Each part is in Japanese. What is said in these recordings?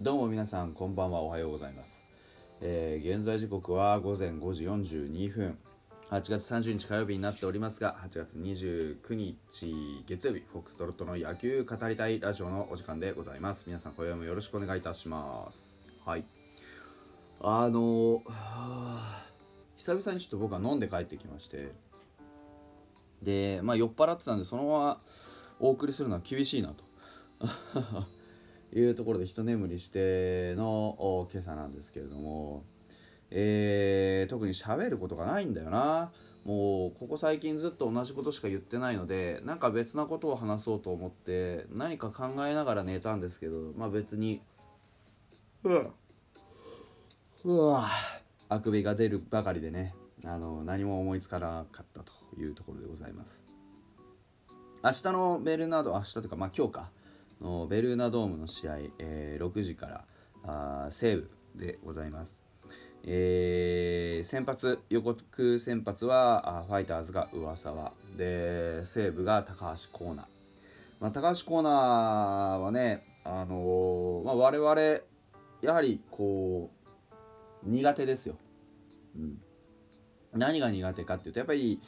どうも皆さんこんばんは。おはようございます、えー現在時刻は午前5時42分。8月30日火曜日になっておりますが8月29日月曜日フォックストロットの野球語りたいラジオのお時間でございます。皆さん今夜もよろしくお願いいたします。はい。あの久々にちょっと僕は飲んで帰ってきまして。でまあ酔っ払ってたんでそのままお送りするのは厳しいなと。いうところで一眠りしてのお今朝なんですけれども、えー特に喋ることがないんだよな。もうここ最近ずっと同じことしか言ってないのでなんか別なことを話そうと思って何か考えながら寝たんですけどまあ別にうわうわあくびが出るばかりでねあの何も思いつかなかったというところでございます。明日のベルーナド明日というかまあ今日か。のベルーナドームの試合、えー6時からあ西武でございます、えー先発予告先発はあファイターズが上沢で西武が高橋光成、まあ、高橋光成はね、あのーまあ、我々やはりこう苦手ですよ、うん、何が苦手かっていうとやっぱり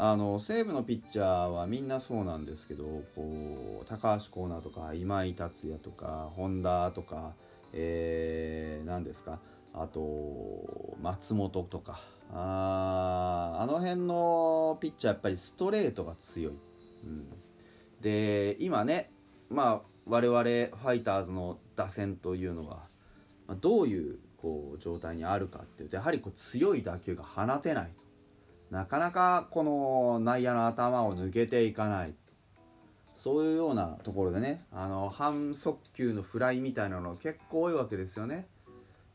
あの西武のピッチャーはみんなそうなんですけどこう高橋光成とか今井達也とか本田とか、えー、何ですかあと松本とかああの辺のピッチャーやっぱりストレートが強い、うん、で今ねまあ我々ファイターズの打線というのは、まあ、どういうこう状態にあるかっていうとやはりこう強い打球が放てないなかなかこの内野の頭を抜けていかない。そういうようなところでねあの半速球のフライみたいなの結構多いわけですよね。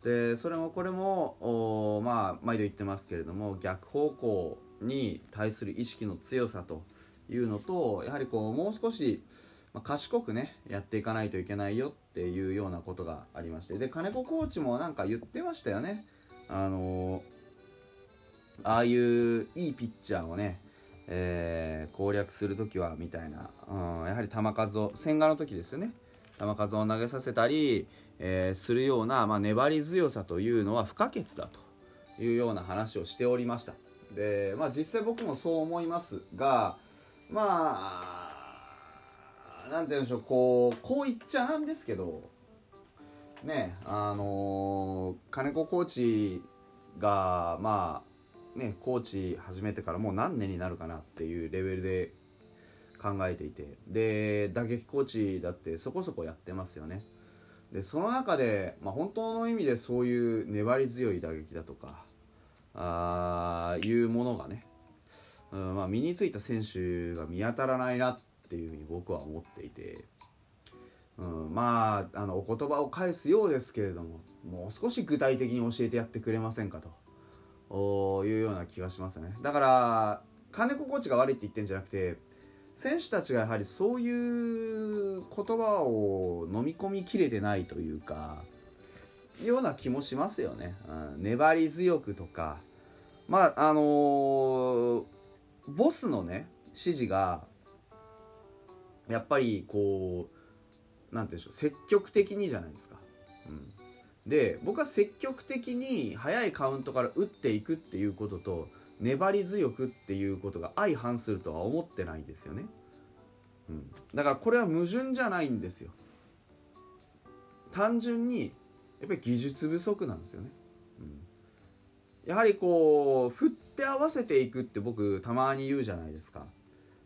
でそれもこれもまあ毎度言ってますけれども逆方向に対する意識の強さというのとやはりこうもう少し、ま、賢くねやっていかないといけないよっていうようなことがありまして。で金子コーチもなんか言ってましたよね。あのああいういいピッチャーをね、えー攻略するときはみたいな、うん、やはり球数を千賀の時ですよね。球数を投げさせたり、えーするような、まあ、粘り強さというのは不可欠だというような話をしておりました。で、まあ、実際僕もそう思いますがまあなんて言うんでしょうこうこう言っちゃなんですけどねあのー金子コーチがまあねコーチ始めてからもう何年になるかなっていうレベルで考えていて。で打撃コーチだってそこそこやってますよね。でその中で、まあ、本当の意味でそういう粘り強い打撃だとかあーいうものがね、うんまあ、身についた選手が見当たらないなっていうふうに僕は思っていて、うん、まああのお言葉を返すようですけれどももう少し具体的に教えてやってくれませんかと。いうような気がしますね。だから金子コーチが悪いって言ってるんじゃなくて選手たちがやはりそういう言葉を飲み込みきれてないというかような気もしますよね、うん、粘り強くとか。まああのーボスのね指示がやっぱりこうなんて言うんでしょう積極的にじゃないですか、で僕は積極的に早いカウントから打っていくっていうことと粘り強くっていうことが相反するとは思ってないんですよね、うん、だからこれは矛盾じゃないんですよ。単純にやっぱり技術不足なんですよね、うん、やはりこう振って合わせていくって僕たまに言うじゃないですか。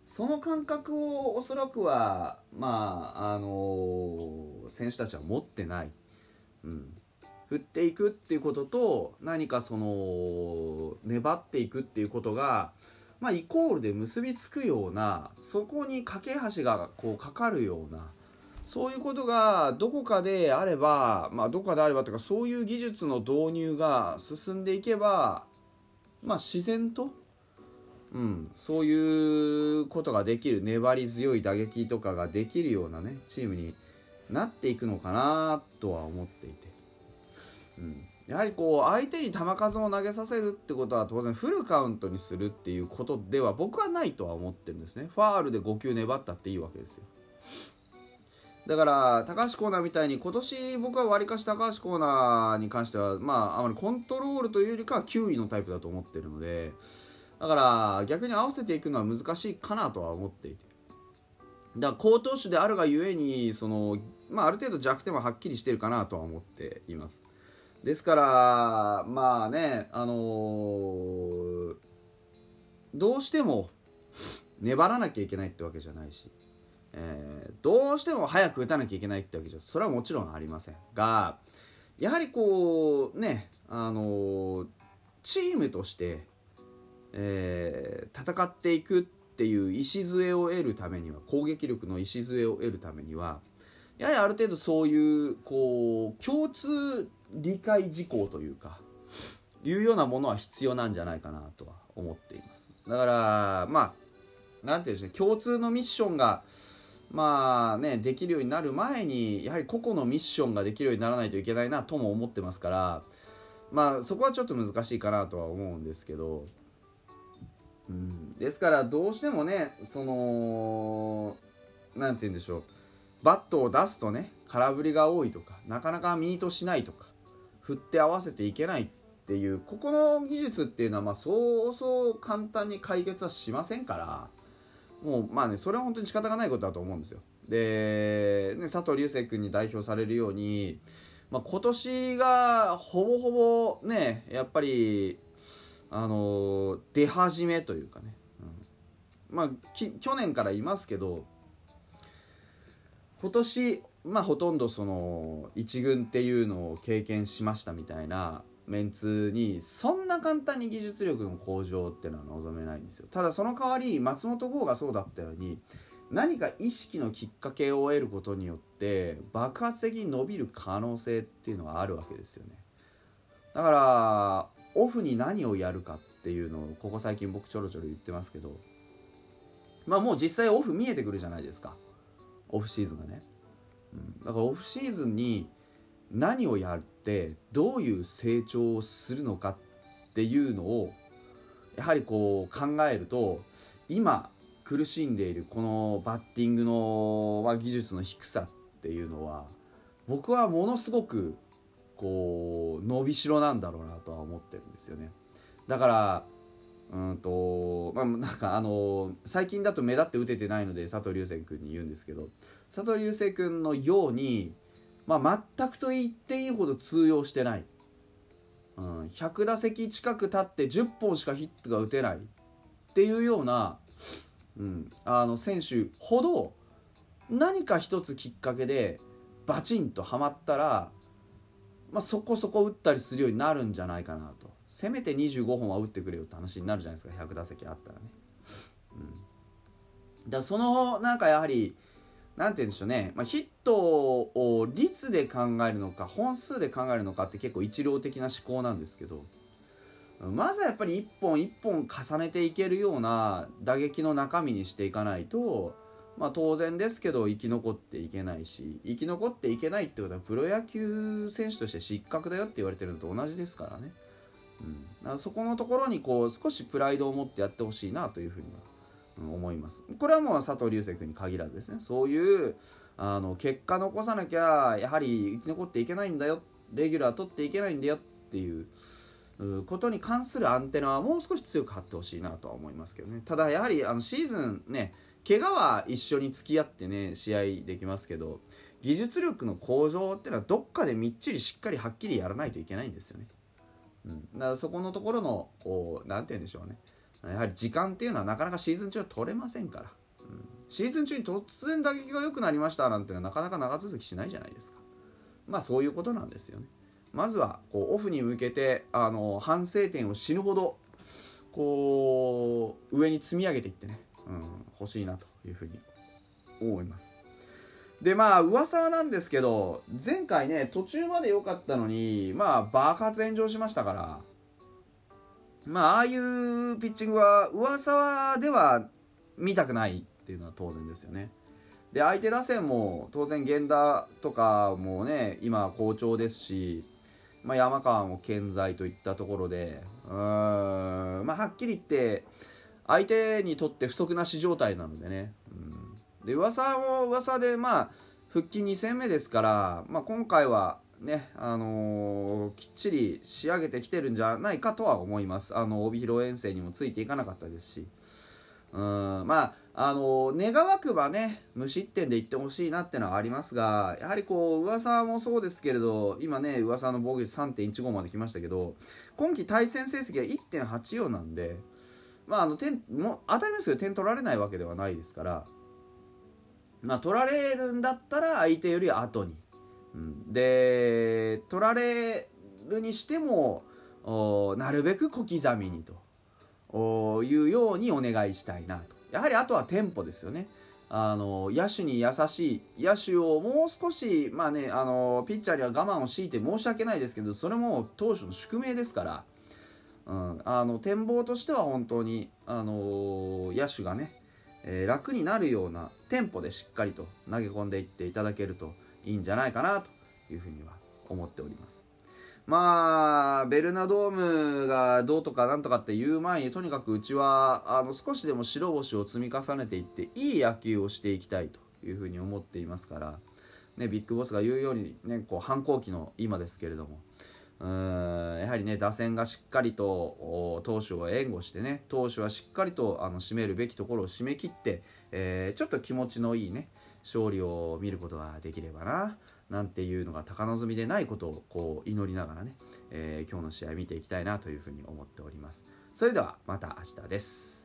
その感覚をおそらくはまああの選手たちは持ってない、うん、振っていくっていうことと何かその粘っていくっていうことが、まあ、イコールで結びつくようなそこに架け橋がこうかかるようなそういうことがどこかであれば、まあ、どこかであればというかそういう技術の導入が進んでいけば、まあ、自然と、うん、そういうことができる粘り強い打撃とかができるようなねチームになっていくのかなとは思っていて。やはりこう相手に球数を投げさせるってことは当然フルカウントにするっていうことでは僕はないとは思ってるんですね。ファールで5球粘ったっていいわけですよ。だから高橋コーナーみたいに今年僕はわりかし高橋コーナーに関してはまああまりコントロールというよりかは9位のタイプだと思ってるのでだから逆に合わせていくのは難しいかなとは思っていて。だから好投手であるがゆえにその、まあ、ある程度弱点ははっきりしてるかなとは思っています。ですからまあねあのー、どうしても粘らなきゃいけないってわけじゃないしえー、どうしても早く打たなきゃいけないってわけじゃそれはもちろんありません。がやはりこうねあのー、チームとして、えー、戦っていくっていう礎を得るためには攻撃力の礎を得るためにはやはりある程度そういうこう共通理解事項というかいうようなものは必要なんじゃないかなとは思っています。だからまあなんていうんでしょう共通のミッションがまあねできるようになる前にやはり個々のミッションができるようにならないといけないなとも思ってますからまあそこはちょっと難しいかなとは思うんですけど、うん、ですからどうしてもねその何て言うんでしょうバットを出すとね空振りが多いとかなかなかミートしないとか振って合わせていけないっていうここの技術っていうのはまあそうそう簡単に解決はしませんからもうまあねそれは本当に仕方がないことだと思うんですよ。で、ね、佐藤流星君に代表されるように、まあ、今年がほぼほぼねやっぱりあの出始めというかね、うん、まあ去年からいますけど今年まあほとんどその1軍っていうのを経験しましたみたいなメンツにそんな簡単に技術力の向上っていうのは望めないんですよ。ただその代わり松本剛がそうだったように何か意識のきっかけを得ることによって爆発的に伸びる可能性っていうのはあるわけですよね。だからオフに何をやるかっていうのをここ最近僕ちょろちょろ言ってますけどまあもう実際オフ見えてくるじゃないですか。オフシーズンがね、だからオフシーズンに何をやってどういう成長をするのかっていうのをやはりこう考えると今苦しんでいるこのバッティングの技術の低さっていうのは僕はものすごくこう伸びしろなんだろうなとは思ってるんですよねだからうんとまあなんかあの最近だと目立って打ててないので佐藤流星君に言うんですけど佐藤流星君のようにまあ、全くと言っていいほど通用してない、うん、100打席近く立って10本しかヒットが打てないっていうような、うん、あの選手ほど何か一つきっかけでバチンとはまったら、まあ、そこそこ打ったりするようになるんじゃないかなと。せめて25本は打ってくれよって話になるじゃないですか100打席あったらね。うん、だそのなんかやはりなんて言うんでしょうね、まあ、ヒットを率で考えるのか本数で考えるのかって結構一郎的な思考なんですけど。まずはやっぱり一本一本重ねていけるような打撃の中身にしていかないと、まあ、当然ですけど生き残っていけないし生き残っていけないってことはプロ野球選手として失格だよって言われてるのと同じですからね、うん、らそこのところにこう少しプライドを持ってやってほしいなというふうには思います。これはもう佐藤流星君に限らずですね。そういうあの結果残さなきゃやはり生き残っていけないんだよ。レギュラー取っていけないんだよっていうことに関するアンテナはもう少し強く張ってほしいなとは思いますけどね。ただやはりあのシーズンね怪我は一緒に付き合ってね試合できますけど技術力の向上っていうのはどっかでみっちりしっかりはっきりやらないといけないんですよね、うん、だからそこのところのこう何て言うんでしょうね。やはり時間っていうのはなかなかシーズン中は取れませんから、うん、シーズン中に突然打撃が良くなりましたなんていうのはなかなか長続きしないじゃないですか。まあそういうことなんですよね。まずはこうオフに向けてあの反省点を死ぬほどこう上に積み上げていってね、うん、欲しいなというふうに思います。でまあ噂なんですけど前回ね途中まで良かったのにまあ爆発炎上しましたからまあああいうピッチングは噂では見たくないっていうのは当然ですよね。で相手打線も当然源田とかもね今好調ですし、まあ、山川も健在といったところでうーんまあはっきり言って相手にとって不足なし状態なのでね、うん、で噂も噂でまあ復帰2戦目ですから、まあ、今回はね、あのー、きっちり仕上げてきてるんじゃないかとは思います。あの、帯広遠征にもついていかなかったですし。うん、まあ、あのー、願わくばね、無失点でいってほしいなってのはありますが、やはりこう、噂もそうですけれど、今ね、噂の防御率3.15まで来ましたけど、今季対戦成績は1.84なんで、まあ、あの、点、も当たり前ですけど、点取られないわけではないですから、まあ、取られるんだったら相手より後に。で取られるにしてもなるべく小刻みにというようにお願いしたいなと。やはりあとはテンポですよね。あの野手に優しい野手をもう少し、まあね、あのピッチャーには我慢を強いて申し訳ないですけどそれも投手の宿命ですから、うん、あの展望としては本当に、あの野手がね、えー、楽になるようなテンポでしっかりと投げ込んでいっていただけると。いいんじゃないかなというふうには思っております。まあ、ベルナドームがどうとかなんとかって言う前にとにかくうちはあの少しでも白星を積み重ねていっていい野球をしていきたいというふうに思っていますから、ね、ビッグボスが言うように、ね、こう反抗期の今ですけれどもうんやはりね打線がしっかりと投手を援護してね投手はしっかりとあの締めるべきところを締め切って、えー、ちょっと気持ちのいいね勝利を見ることができればななんていうのが高望みでないことをこう祈りながらね、えー、今日の試合見ていきたいなというふうに思っております。それではまた明日です。